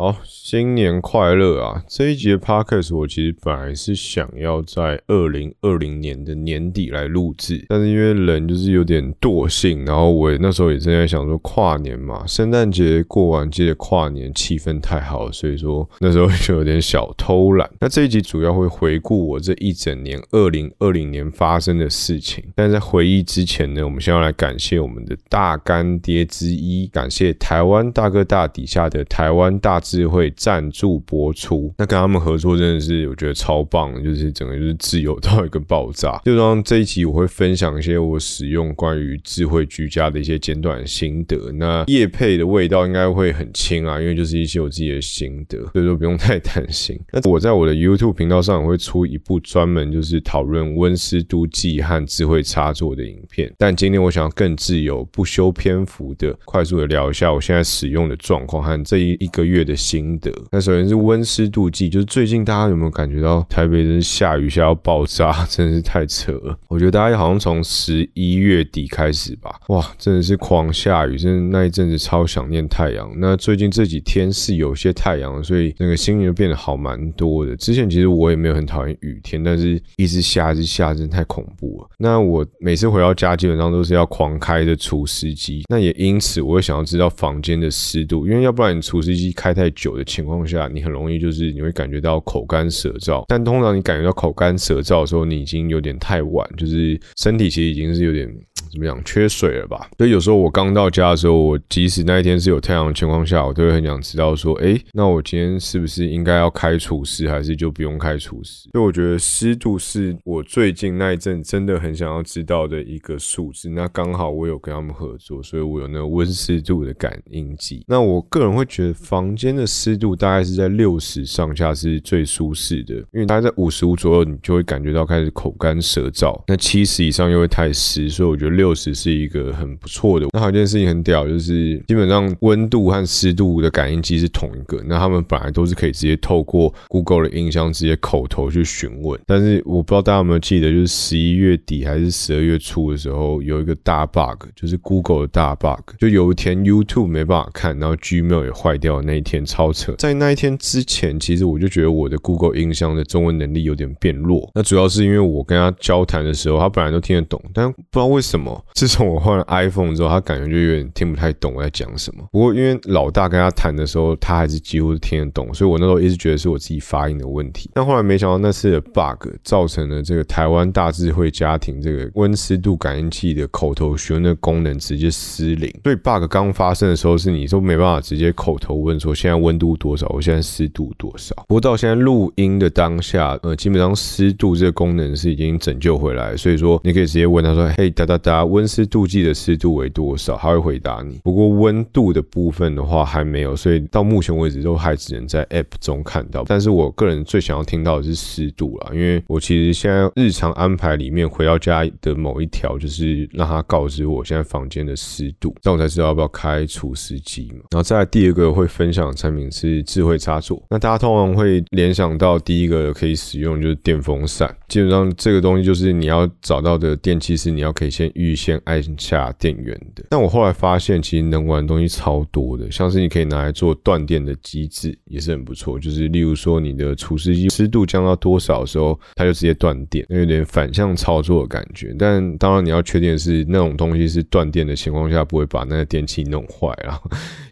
好，新年快乐啊！这一集的 podcast 我其实本来是想要在二零二零年的年底来录制，但是因为人就是有点惰性，然后我那时候也正在想说跨年嘛，圣诞节过完接着跨年，气氛太好，所以说那时候就有点小偷懒。那这一集主要会回顾我这一整年二零二零年发生的事情，但在回忆之前呢，我们先要来感谢我们的大干爹之一，感谢台湾大哥大底下的台湾大。智慧赞助播出，那跟他们合作真的是我觉得超棒，就是整个就是自由到一个爆炸。就当这一集我会分享一些我使用关于智慧居家的一些简短心得。那叶配的味道应该会很轻啊，因为就是一些我自己的心得，所以说不用太担心。那我在我的 YouTube 频道上也会出一部专门就是讨论温湿度计和智慧插座的影片。但今天我想要更自由、不修篇幅的快速的聊一下我现在使用的状况和这一一个月的。心得，那首先是温湿度计，就是最近大家有没有感觉到台北真是下雨下到爆炸，真的是太扯了。我觉得大家好像从十一月底开始吧，哇，真的是狂下雨，真的那一阵子超想念太阳。那最近这几天是有些太阳，所以那个心情变得好蛮多的。之前其实我也没有很讨厌雨天，但是一直下一直下，真的太恐怖了。那我每次回到家基本上都是要狂开的除湿机，那也因此我会想要知道房间的湿度，因为要不然你除湿机开太。久的情况下，你很容易就是你会感觉到口干舌燥，但通常你感觉到口干舌燥的时候，你已经有点太晚，就是身体其实已经是有点。怎么样？缺水了吧？所以有时候我刚到家的时候，我即使那一天是有太阳的情况下，我都会很想知道说，哎，那我今天是不是应该要开除湿，还是就不用开除湿？所以我觉得湿度是我最近那一阵真的很想要知道的一个数字。那刚好我有跟他们合作，所以我有那个温湿度的感应计。那我个人会觉得房间的湿度大概是在六十上下是最舒适的，因为大概在五十五左右，你就会感觉到开始口干舌燥。那七十以上又会太湿，所以我觉得。六十是一个很不错的。那还有一件事情很屌，就是基本上温度和湿度的感应器是同一个。那他们本来都是可以直接透过 Google 的音箱直接口头去询问。但是我不知道大家有没有记得，就是十一月底还是十二月初的时候，有一个大 bug，就是 Google 的大 bug，就有一天 YouTube 没办法看，然后 Gmail 也坏掉。那一天超扯。在那一天之前，其实我就觉得我的 Google 音箱的中文能力有点变弱。那主要是因为我跟他交谈的时候，他本来都听得懂，但不知道为什么。自从我换了 iPhone 之后，他感觉就有点听不太懂我在讲什么。不过因为老大跟他谈的时候，他还是几乎是听得懂，所以我那时候一直觉得是我自己发音的问题。但后来没想到那次的 bug 造成了这个台湾大智慧家庭这个温湿度感应器的口头询问的功能直接失灵。所以 bug 刚发生的时候，是你都没办法直接口头问说现在温度多少，我现在湿度多少。不过到现在录音的当下，呃，基本上湿度这个功能是已经拯救回来，所以说你可以直接问他说：“嘿，哒哒哒，温湿。”度计的湿度为多少？他会回答你。不过温度的部分的话还没有，所以到目前为止都还只能在 App 中看到。但是我个人最想要听到的是湿度了，因为我其实现在日常安排里面回到家的某一条就是让他告知我现在房间的湿度，这样我才知道要不要开除湿机嘛。然后再来第二个会分享的产品是智慧插座。那大家通常会联想到第一个可以使用就是电风扇，基本上这个东西就是你要找到的电器是你要可以先预预先。按下电源的，但我后来发现，其实能玩的东西超多的，像是你可以拿来做断电的机制，也是很不错。就是例如说，你的除湿机湿度降到多少时候，它就直接断电，有点反向操作的感觉。但当然，你要确定是那种东西是断电的情况下，不会把那个电器弄坏了。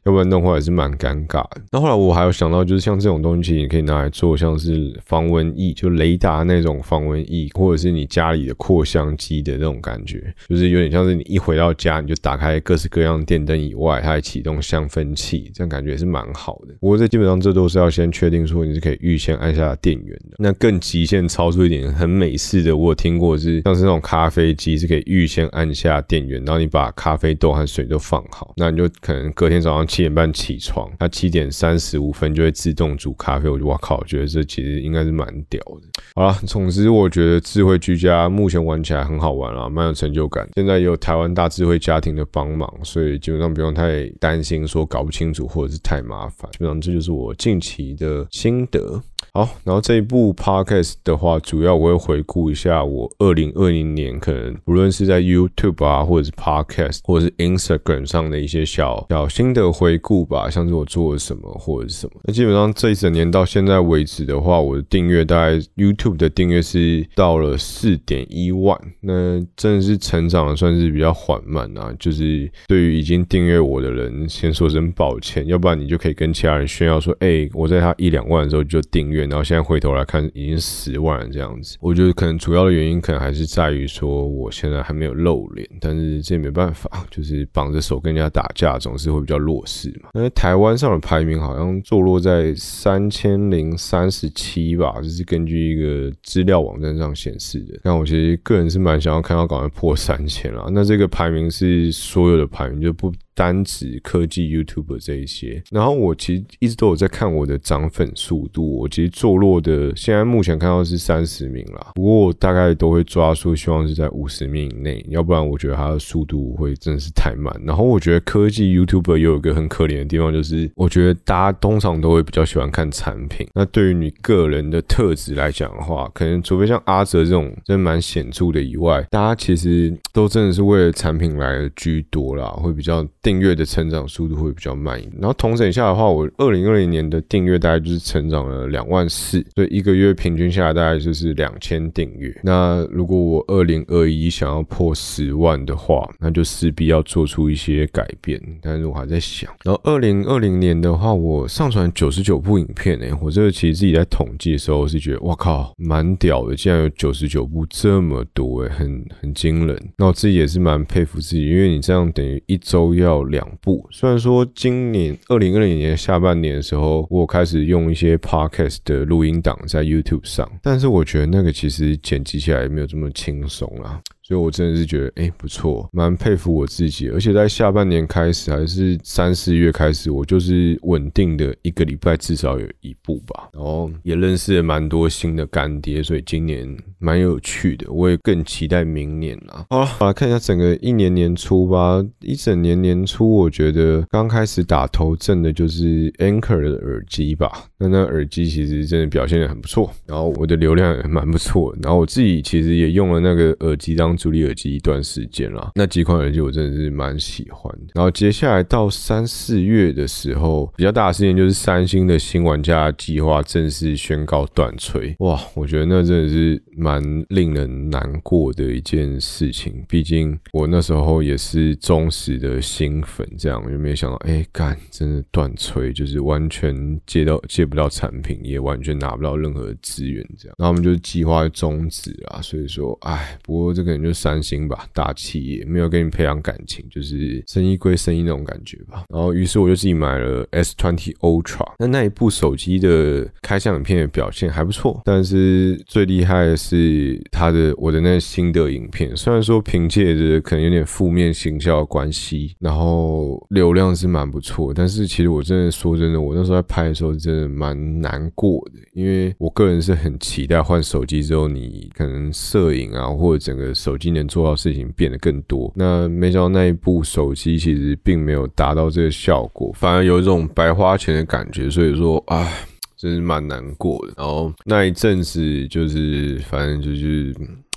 要不然弄坏也是蛮尴尬的。那后来我还有想到，就是像这种东西，你可以拿来做像是防蚊液，就雷达那种防蚊液，或者是你家里的扩香机的那种感觉，就是有点像是你一回到家，你就打开各式各样电灯以外，它还启动香氛器，这样感觉也是蛮好的。不过这基本上这都是要先确定说你是可以预先按下电源的。那更极限操作一点，很美式的，我有听过是像是那种咖啡机是可以预先按下电源，然后你把咖啡豆和水都放好，那你就可能隔天早上起。七点半起床，他七点三十五分就会自动煮咖啡。我就哇靠，觉得这其实应该是蛮屌的。好了，总之我觉得智慧居家目前玩起来很好玩啊，蛮有成就感。现在有台湾大智慧家庭的帮忙，所以基本上不用太担心说搞不清楚或者是太麻烦。基本上这就是我近期的心得。好，然后这一部 podcast 的话，主要我会回顾一下我二零二零年可能无论是在 YouTube 啊，或者是 podcast，或者是 Instagram 上的一些小小心得回顾吧，像是我做了什么或者是什么。那基本上这一整年到现在为止的话，我的订阅大概 YouTube 的订阅是到了四点一万，那真的是成长算是比较缓慢啊。就是对于已经订阅我的人，先说声抱歉，要不然你就可以跟其他人炫耀说，哎，我在他一两万的时候就订阅，然后现在回头来看已经十万了这样子。我觉得可能主要的原因可能还是在于说我现在还没有露脸，但是这也没办法，就是绑着手跟人家打架总是会比较弱势嘛。那台湾上的排名好像坐落在三千零三十七吧，就是根据一个资料网站上显示的。那我其实个人是蛮想要看到赶快破三千了。那这个排名是所有的排名，就不。单指科技 YouTube 这一些，然后我其实一直都有在看我的涨粉速度，我其实坐落的现在目前看到是三十名啦，不过我大概都会抓说希望是在五十名以内，要不然我觉得它的速度会真的是太慢。然后我觉得科技 YouTuber 有一个很可怜的地方，就是我觉得大家通常都会比较喜欢看产品，那对于你个人的特质来讲的话，可能除非像阿哲这种真的蛮显著的以外，大家其实都真的是为了产品来的居多啦，会比较。订阅的成长速度会比较慢，然后同整下的话，我二零二零年的订阅大概就是成长了两万四，所以一个月平均下来大概就是两千订阅。那如果我二零二一想要破十万的话，那就势必要做出一些改变。但是我还在想，然后二零二零年的话，我上传九十九部影片诶，我这个其实自己在统计的时候是觉得，哇靠，蛮屌的，竟然有九十九部这么多诶，很很惊人。那我自己也是蛮佩服自己，因为你这样等于一周要。两部，虽然说今年二零二零年下半年的时候，我开始用一些 podcast 的录音档在 YouTube 上，但是我觉得那个其实剪辑起来也没有这么轻松啊。所以，我真的是觉得，哎，不错，蛮佩服我自己。而且在下半年开始，还是三四月开始，我就是稳定的一个礼拜至少有一部吧。然后也认识了蛮多新的干爹，所以今年蛮有趣的。我也更期待明年了。好了，来看一下整个一年年初吧。一整年年初，我觉得刚开始打头阵的就是 Anchor 的耳机吧。那那耳机其实真的表现的很不错，然后我的流量也蛮不错。然后我自己其实也用了那个耳机当。主力耳机一段时间了，那几款耳机我真的是蛮喜欢。然后接下来到三四月的时候，比较大的事情就是三星的新玩家计划正式宣告断吹。哇，我觉得那真的是蛮令人难过的一件事情。毕竟我那时候也是忠实的新粉，这样就没想到，哎，干，真的断吹，就是完全接到接不到产品，也完全拿不到任何资源，这样。那我们就计划终止啊。所以说，哎，不过这个。就三星吧，大企业没有跟你培养感情，就是生意归生意那种感觉吧。然后，于是我就自己买了 S Twenty Ultra。那那一部手机的开箱影片的表现还不错，但是最厉害的是它的我的那新的影片，虽然说凭借着可能有点负面形象的关系，然后流量是蛮不错，但是其实我真的说真的，我那时候在拍的时候真的蛮难过的，因为我个人是很期待换手机之后，你可能摄影啊或者整个手。今年做到事情变得更多，那没想到那一部手机其实并没有达到这个效果，反而有一种白花钱的感觉，所以说，啊，真是蛮难过的。然后那一阵子就是，反正就是。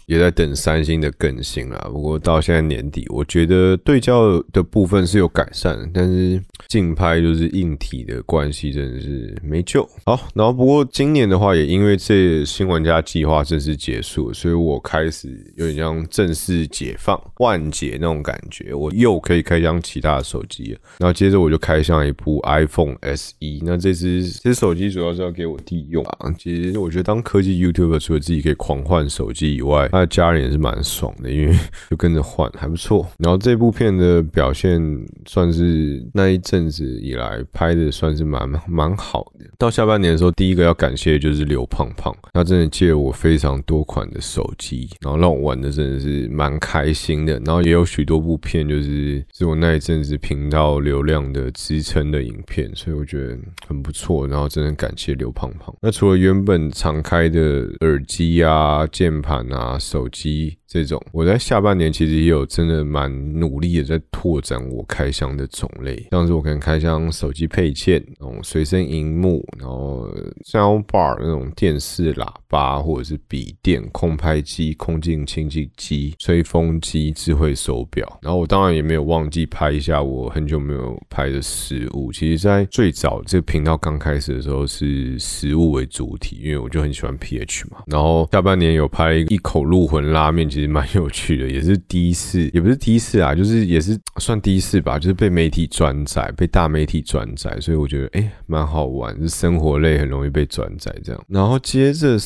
也在等三星的更新啦，不过到现在年底，我觉得对焦的部分是有改善，但是竞拍就是硬体的关系，真的是没救。好，然后不过今年的话，也因为这新玩家计划正式结束，所以我开始有点像正式解放万解那种感觉，我又可以开箱其他的手机了。然后接着我就开箱一部 iPhone SE，那这支这手机主要是要给我弟用啊。其实我觉得当科技 YouTuber，除了自己可以狂换手机以外，那家人也是蛮爽的，因为 就跟着换还不错。然后这部片的表现算是那一阵子以来拍的算是蛮蛮好的。到下半年的时候，第一个要感谢的就是刘胖胖，他真的借我非常多款的手机，然后让我玩的真的是蛮开心的。然后也有许多部片，就是是我那一阵子频道流量的支撑的影片，所以我觉得很不错。然后真的感谢刘胖胖。那除了原本常开的耳机啊、键盘啊。手机这种。我在下半年其实也有真的蛮努力的在拓展我开箱的种类，像是我可能开箱手机配件，那种随身荧幕，然后 sound bar 那种电视喇叭，或者是笔电、空拍机、空净清净机、吹风机、智慧手表。然后我当然也没有忘记拍一下我很久没有拍的食物。其实，在最早这个频道刚开始的时候是食物为主体，因为我就很喜欢 pH 嘛。然后下半年有拍一口入魂拉面，其实蛮有趣的，也是第一次，也不是第一次啊，就是也是 算第一次吧，就是被媒体转载，被大媒体转载，所以我觉得哎蛮好玩，是生活类很容易被转载这样。然后接着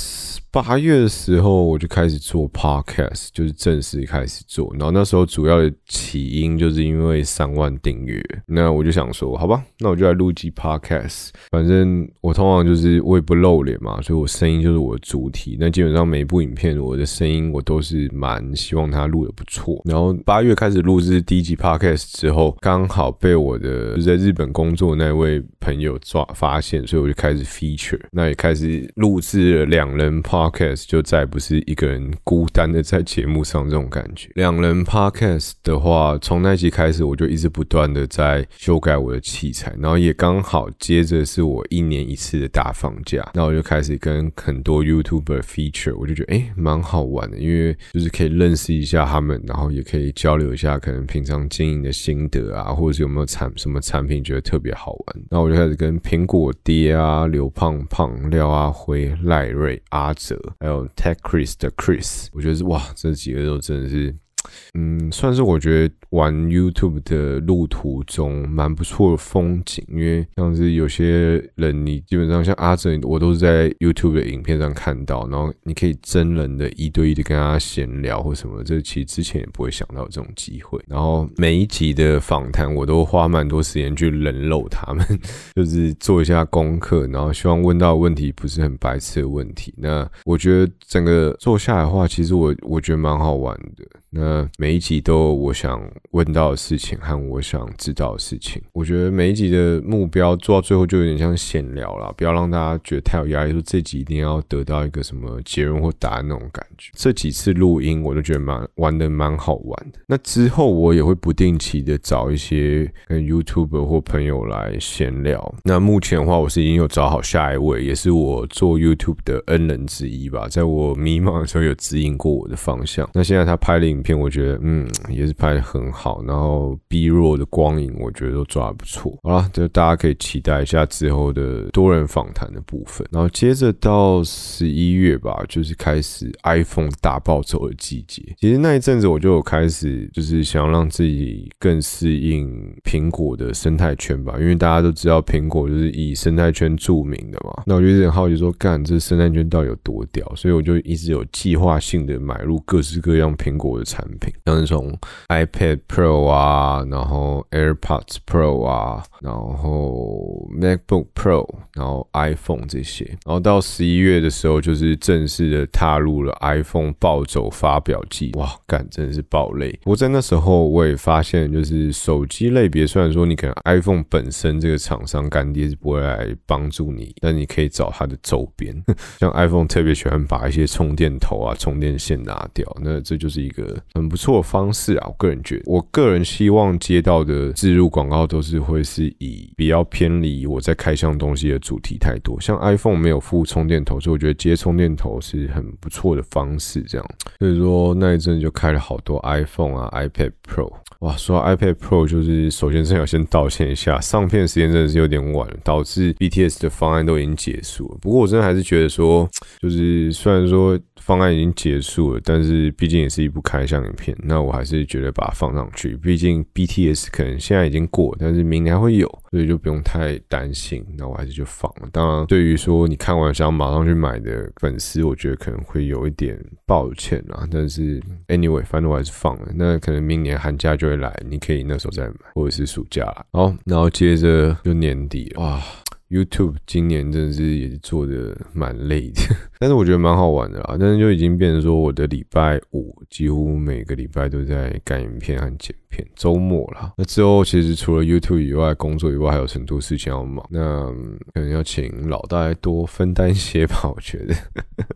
八月的时候我就开始做 podcast，就是正式开始做。然后那时候主要的起因就是因为三万订阅，那我就想说，好吧，那我就来录集 podcast。反正我通常就是我也不露脸嘛，所以我声音就是我的主体。那基本上每一部影片我的声音我都是蛮希望它录的不错。然后八月开始录制第一集 podcast 之后，刚好被我的在日本工作那位朋友抓发现，所以我就开始 feature，那也开始录制了两人 podcast，就再不是一个人孤单的在节目上这种感觉。两人 podcast 的话，从那集开始我就一直不断的在修改我的器材，然后也刚好接着是我一年一次的大放假，那我就开始跟很多 YouTuber feature，我就觉得哎蛮好玩的，因为就是可以认识一下他们，然后也可以交流一下可能平常经营的心得啊，或者是有没有产什么产品觉得特别好玩，那我就开始跟苹果爹啊、刘胖胖、廖阿辉、赖瑞、阿哲，还有 Tech Chris 的 Chris，我觉得哇，这几个都真的是。嗯，算是我觉得玩 YouTube 的路途中蛮不错的风景，因为像是有些人，你基本上像阿哲，我都是在 YouTube 的影片上看到，然后你可以真人的一对一的跟他闲聊或什么，这其实之前也不会想到这种机会。然后每一集的访谈，我都花蛮多时间去人肉他们，就是做一下功课，然后希望问到问题不是很白痴的问题。那我觉得整个做下来的话，其实我我觉得蛮好玩的。那每一集都有我想问到的事情和我想知道的事情。我觉得每一集的目标做到最后就有点像闲聊了，不要让大家觉得太有压力，说这集一定要得到一个什么结论或答案那种感觉。这几次录音我都觉得蛮玩的蛮好玩的。那之后我也会不定期的找一些跟 YouTube 或朋友来闲聊。那目前的话，我是已经有找好下一位，也是我做 YouTube 的恩人之一吧，在我迷茫的时候有指引过我的方向。那现在他拍了影。片我觉得嗯也是拍的很好，然后 B 弱的光影我觉得都抓的不错。好了，就大家可以期待一下之后的多人访谈的部分。然后接着到十一月吧，就是开始 iPhone 大暴走的季节。其实那一阵子我就有开始就是想要让自己更适应苹果的生态圈吧，因为大家都知道苹果就是以生态圈著名的嘛。那我就有点好奇说，干这生态圈到底有多屌？所以我就一直有计划性的买入各式各样苹果的。产品像那种 iPad Pro 啊，然后 AirPods Pro 啊，然后 MacBook Pro，然后 iPhone 这些，然后到十一月的时候，就是正式的踏入了 iPhone 暴走发表季。哇，干真的是爆累！不过在那时候，我也发现，就是手机类别，虽然说你可能 iPhone 本身这个厂商干爹是不会来帮助你，但你可以找它的周边，像 iPhone 特别喜欢把一些充电头啊、充电线拿掉，那这就是一个。很不错的方式啊，我个人觉得，我个人希望接到的植入广告都是会是以比较偏离我在开箱东西的主题太多，像 iPhone 没有附充电头，所以我觉得接充电头是很不错的方式。这样，所以说那一阵就开了好多 iPhone 啊，iPad Pro。哇，说到 iPad Pro，就是首先真要先道歉一下，上片时间真的是有点晚了，导致 BTS 的方案都已经结束了。不过我真的还是觉得说，就是虽然说。方案已经结束了，但是毕竟也是一部开箱影片，那我还是觉得把它放上去。毕竟 BTS 可能现在已经过，但是明年还会有，所以就不用太担心。那我还是就放了。当然，对于说你看完想马上去买的粉丝，我觉得可能会有一点抱歉啊。但是 anyway，反正我还是放了。那可能明年寒假就会来，你可以那时候再买，或者是暑假。好，然后接着就年底哇。YouTube 今年真的是也是做的蛮累的，但是我觉得蛮好玩的啦。但是就已经变成说，我的礼拜五几乎每个礼拜都在干影片和剪。片，周末啦。那之后其实除了 YouTube 以外，工作以外还有很多事情要忙，那可能要请老大多分担一些吧，我觉得。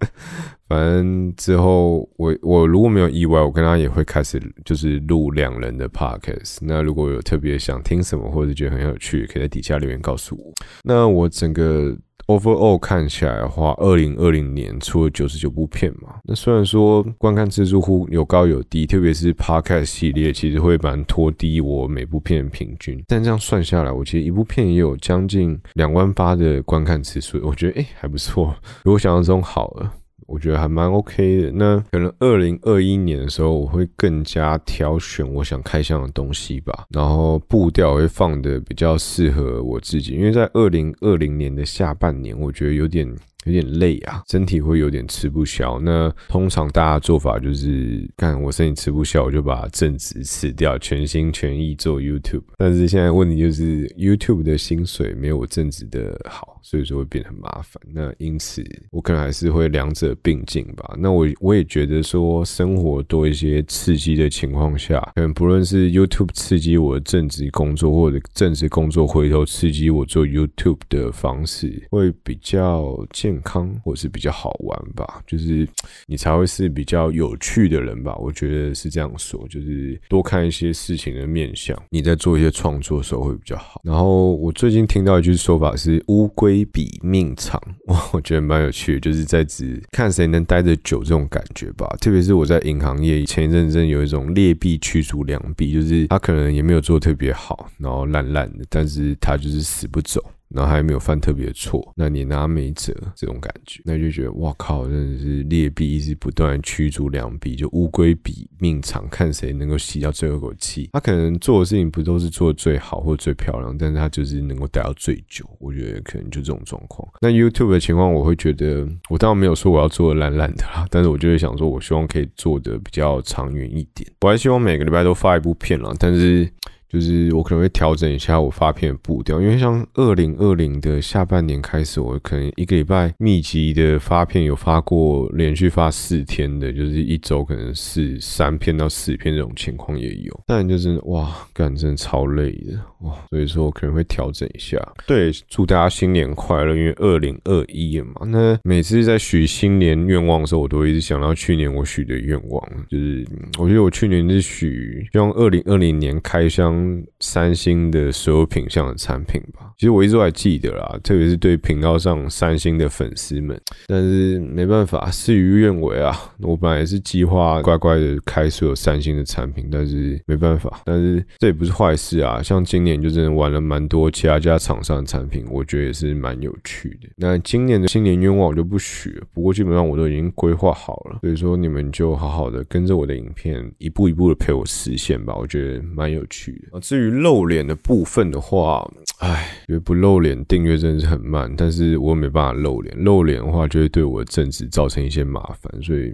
反正之后我我如果没有意外，我跟他也会开始就是录两人的 podcast。那如果有特别想听什么，或者觉得很有趣，可以在底下留言告诉我。那我整个。Overall 看起来的话，二零二零年出了九十九部片嘛。那虽然说观看次数忽有高有低，特别是 Podcast 系列，其实会蛮拖低我每部片的平均。但这样算下来，我其实一部片也有将近两万八的观看次数，我觉得哎还不错，比我想象中好了。我觉得还蛮 OK 的。那可能二零二一年的时候，我会更加挑选我想开箱的东西吧，然后步调会放的比较适合我自己。因为在二零二零年的下半年，我觉得有点。有点累啊，身体会有点吃不消。那通常大家做法就是，看我身体吃不消，我就把正职辞掉，全心全意做 YouTube。但是现在问题就是，YouTube 的薪水没有我正职的好，所以说会变得很麻烦。那因此，我可能还是会两者并进吧。那我我也觉得说，生活多一些刺激的情况下，可能不论是 YouTube 刺激我的正职工作，或者正职工作回头刺激我做 YouTube 的方式，会比较健。健康或是比较好玩吧，就是你才会是比较有趣的人吧。我觉得是这样说，就是多看一些事情的面相，你在做一些创作的时候会比较好。然后我最近听到一句说法是“乌龟比命长”，我觉得蛮有趣，就是在指看谁能待得久这种感觉吧。特别是我在银行业前一阵子有一种劣币驱逐良币，就是他可能也没有做特别好，然后烂烂的，但是他就是死不走。然后还没有犯特别错，那你拿没辙这种感觉，那就觉得哇靠，真的是劣币一直不断驱逐良币，就乌龟比命长，看谁能够吸到最后一口气。他可能做的事情不都是做的最好或最漂亮，但是他就是能够待到最久。我觉得可能就这种状况。那 YouTube 的情况，我会觉得，我当然没有说我要做的烂烂的啦，但是我就会想说，我希望可以做的比较长远一点。我还希望每个礼拜都发一部片啦，但是。就是我可能会调整一下我发片的步调，因为像二零二零的下半年开始，我可能一个礼拜密集的发片，有发过连续发四天的，就是一周可能是三片到四片这种情况也有。但就是哇，干真的超累的哇，所以说我可能会调整一下。对，祝大家新年快乐，因为二零二一嘛。那每次在许新年愿望的时候，我都会一直想到去年我许的愿望，就是我觉得我去年是许希望二零二零年开箱。三星的所有品相的产品吧，其实我一直都还记得啦，特别是对频道上三星的粉丝们。但是没办法，事与愿违啊！我本来是计划乖乖的开所有三星的产品，但是没办法。但是这也不是坏事啊，像今年就真的玩了蛮多其他家厂商的产品，我觉得也是蛮有趣的。那今年的新年愿望我就不许了，不过基本上我都已经规划好了，所以说你们就好好的跟着我的影片，一步一步的陪我实现吧，我觉得蛮有趣的。至于露脸的部分的话，唉，因为不露脸订阅真的是很慢，但是我没办法露脸，露脸的话就会对我的正职造成一些麻烦，所以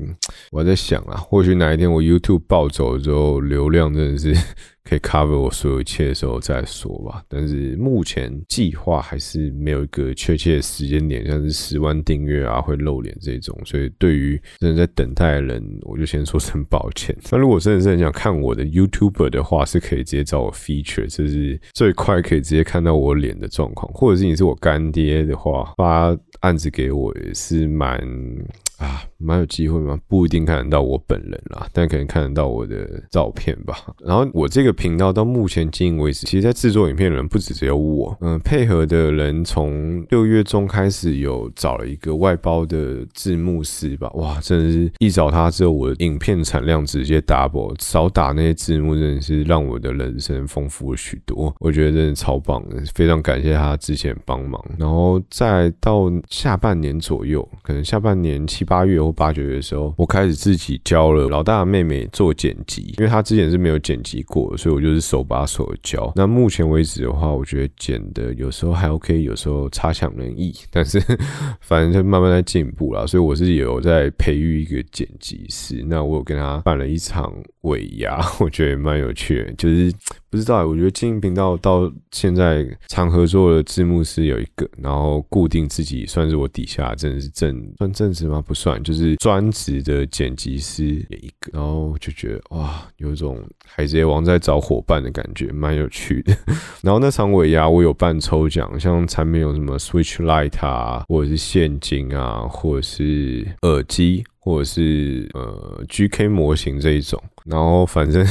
我在想啊，或许哪一天我 YouTube 暴走之后，流量真的是。可以 cover 我所有一切的时候再说吧，但是目前计划还是没有一个确切的时间点，像是十万订阅啊会露脸这种，所以对于真的在等待的人，我就先说声抱歉。那如果真的是很想看我的 YouTuber 的话，是可以直接找我 feature，这是最快可以直接看到我脸的状况，或者是你是我干爹的话，发案子给我也是蛮。啊，蛮有机会吗？不一定看得到我本人啦，但可能看得到我的照片吧。然后我这个频道到目前经营为止，其实在制作影片的人不止只有我，嗯，配合的人从六月中开始有找了一个外包的字幕师吧。哇，真的是一找他之后，我的影片产量直接 double，少打那些字幕真的是让我的人生丰富了许多。我觉得真的超棒的，非常感谢他之前帮忙。然后再到下半年左右，可能下半年八。月或八九月的时候，我开始自己教了老大妹妹做剪辑，因为她之前是没有剪辑过，所以我就是手把手教。那目前为止的话，我觉得剪的有时候还 OK，有时候差强人意，但是反正就慢慢在进步了。所以我是有在培育一个剪辑师。那我有跟他办了一场尾牙，我觉得也蛮有趣的，就是。不知道，我觉得经营频道到现在常合作的字幕师有一个，然后固定自己算是我底下真的是正算正职吗？不算，就是专职的剪辑师一个，然后就觉得哇，有一种海贼王在找伙伴的感觉，蛮有趣的。然后那场尾牙我有办抽奖，像产品有什么 Switch Light 啊，或者是现金啊，或者是耳机，或者是呃 GK 模型这一种，然后反正。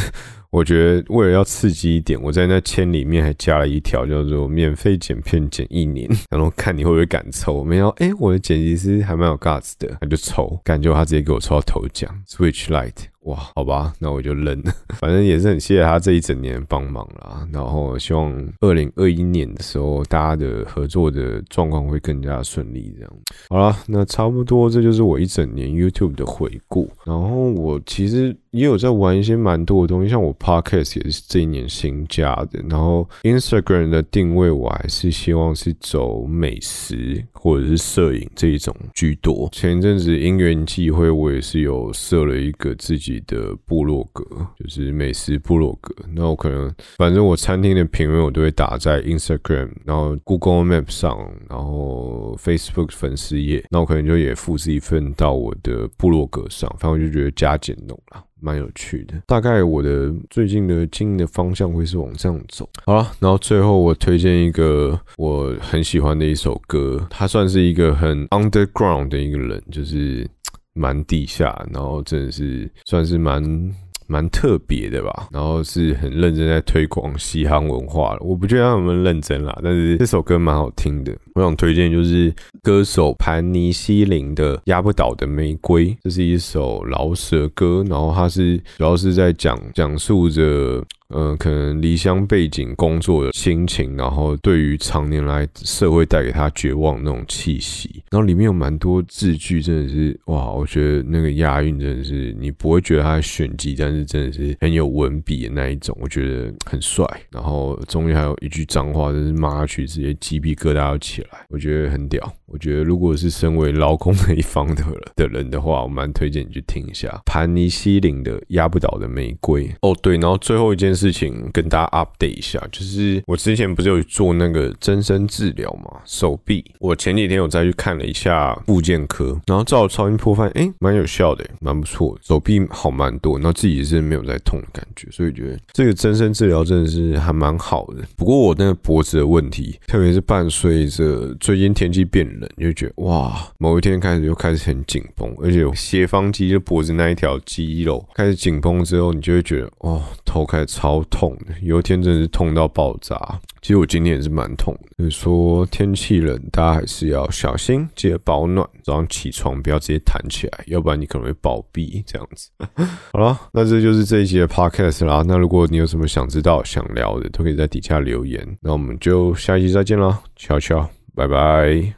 我觉得为了要刺激一点，我在那签里面还加了一条叫做“免费剪片剪一年”，然后看你会不会敢抽。没有，哎，我的剪辑师还蛮有 guts 的，他就抽，感觉他直接给我抽到头奖，Switch Light。哇，好吧，那我就认了。反正也是很谢谢他这一整年帮忙啦。然后希望二零二一年的时候，大家的合作的状况会更加顺利。这样好了，那差不多这就是我一整年 YouTube 的回顾。然后我其实也有在玩一些蛮多的东西，像我 Podcast 也是这一年新加的。然后 Instagram 的定位我还是希望是走美食或者是摄影这一种居多。前一阵子因缘际会，我也是有设了一个自己。的部落格就是美食部落格，那我可能反正我餐厅的评论我都会打在 Instagram，然后 Google Map 上，然后 Facebook 粉丝页，那我可能就也复制一份到我的部落格上，反正我就觉得加减弄了。蛮有趣的。大概我的最近的经营的方向会是往这样走。好了，然后最后我推荐一个我很喜欢的一首歌，他算是一个很 underground 的一个人，就是。蛮地下，然后真的是算是蛮蛮特别的吧，然后是很认真在推广西汉文化了。我不觉得他们认真啦，但是这首歌蛮好听的。我想推荐就是歌手盘尼西林的《压不倒的玫瑰》，这是一首老舍歌，然后它是主要是在讲讲述着。呃，可能离乡背景工作的心情，然后对于常年来社会带给他绝望那种气息，然后里面有蛮多字句，真的是哇，我觉得那个押韵真的是你不会觉得他选集，但是真的是很有文笔的那一种，我觉得很帅。然后中间还有一句脏话，真是骂下去直接鸡皮疙瘩要起来，我觉得很屌。我觉得如果是身为劳工那一方的的人的话，我蛮推荐你去听一下盘尼西林的《压不倒的玫瑰》。哦，对，然后最后一件事事情跟大家 update 一下，就是我之前不是有做那个增生治疗嘛，手臂。我前几天有再去看了一下复健科，然后照超音波发现，哎，蛮有效的，蛮不错，手臂好蛮多，然后自己是没有在痛的感觉，所以觉得这个增生治疗真的是还蛮好的。不过我那个脖子的问题，特别是伴随着最近天气变。冷就觉得哇，某一天开始就开始很紧绷，而且斜方肌就脖子那一条肌肉开始紧绷之后，你就会觉得哦，头开始超好痛的，有一天真的是痛到爆炸。其实我今天也是蛮痛的，就是说天气冷，大家还是要小心，记得保暖。早上起床不要直接弹起来，要不然你可能会暴毙这样子。好了，那这就是这一集的 podcast 啦。那如果你有什么想知道、想聊的，都可以在底下留言。那我们就下一集再见啦，悄悄，拜拜。